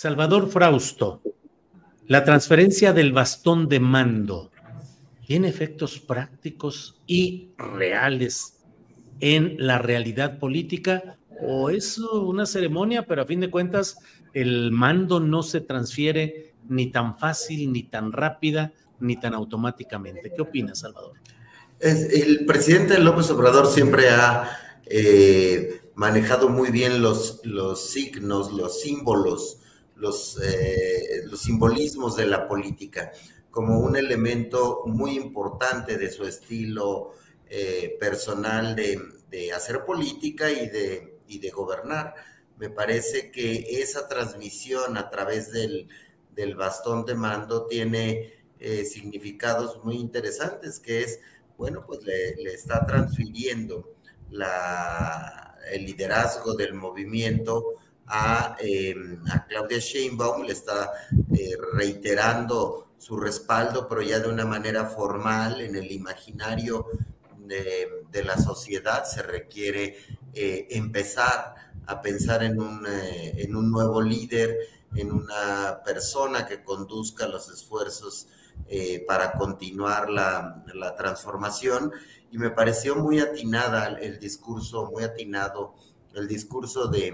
Salvador Frausto, la transferencia del bastón de mando. tiene efectos prácticos y reales en la realidad política o es una ceremonia, pero a fin de cuentas el mando no se transfiere ni tan fácil, ni tan rápida, ni tan automáticamente. ¿Qué opinas, Salvador? el presidente López Obrador siempre ha eh, manejado muy bien los, los signos, los símbolos, los, eh, los simbolismos de la política como un elemento muy importante de su estilo eh, personal de, hacer política y de, de gobernar. Me parece que esa transmisión a través del, bastón de mando tiene eh, significados muy interesantes, que es, bueno, pues le, está transfiriendo la, el liderazgo del movimiento a, eh, a Claudia Sheinbaum, le está reiterando su respaldo, pero ya de una manera formal en el imaginario de, la sociedad se requiere eh, empezar a pensar en un, eh, en un nuevo líder, en una persona que conduzca los esfuerzos eh, para continuar la, transformación. Y me pareció muy atinada el discurso, muy atinado el discurso de,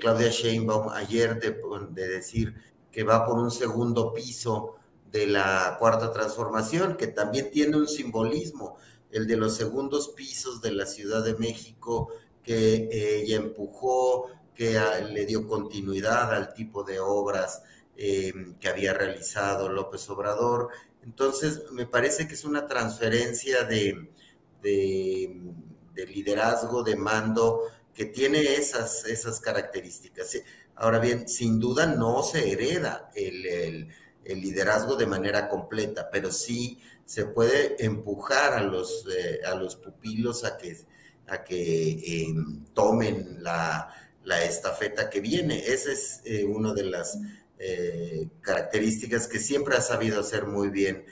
Claudia Sheinbaum ayer de, de decir que va por un segundo piso de la cuarta transformación, que también tiene un simbolismo, el de los segundos pisos de la Ciudad de México, que ella empujó, que le dio continuidad al tipo de obras em, que había realizado López Obrador. Entonces, me parece que es una transferencia de, de, liderazgo, de mando, que tiene esas, esas características. Ahora bien, sin duda no se hereda el el liderazgo de manera completa, pero sí se puede empujar a los, eh, a los pupilos a que, a que em, tomen la, estafeta que viene. Esa es eh, una de las eh, características que siempre ha sabido hacer muy bien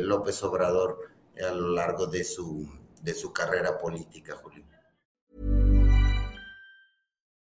López Obrador a lo largo de su, de su carrera política, Julio.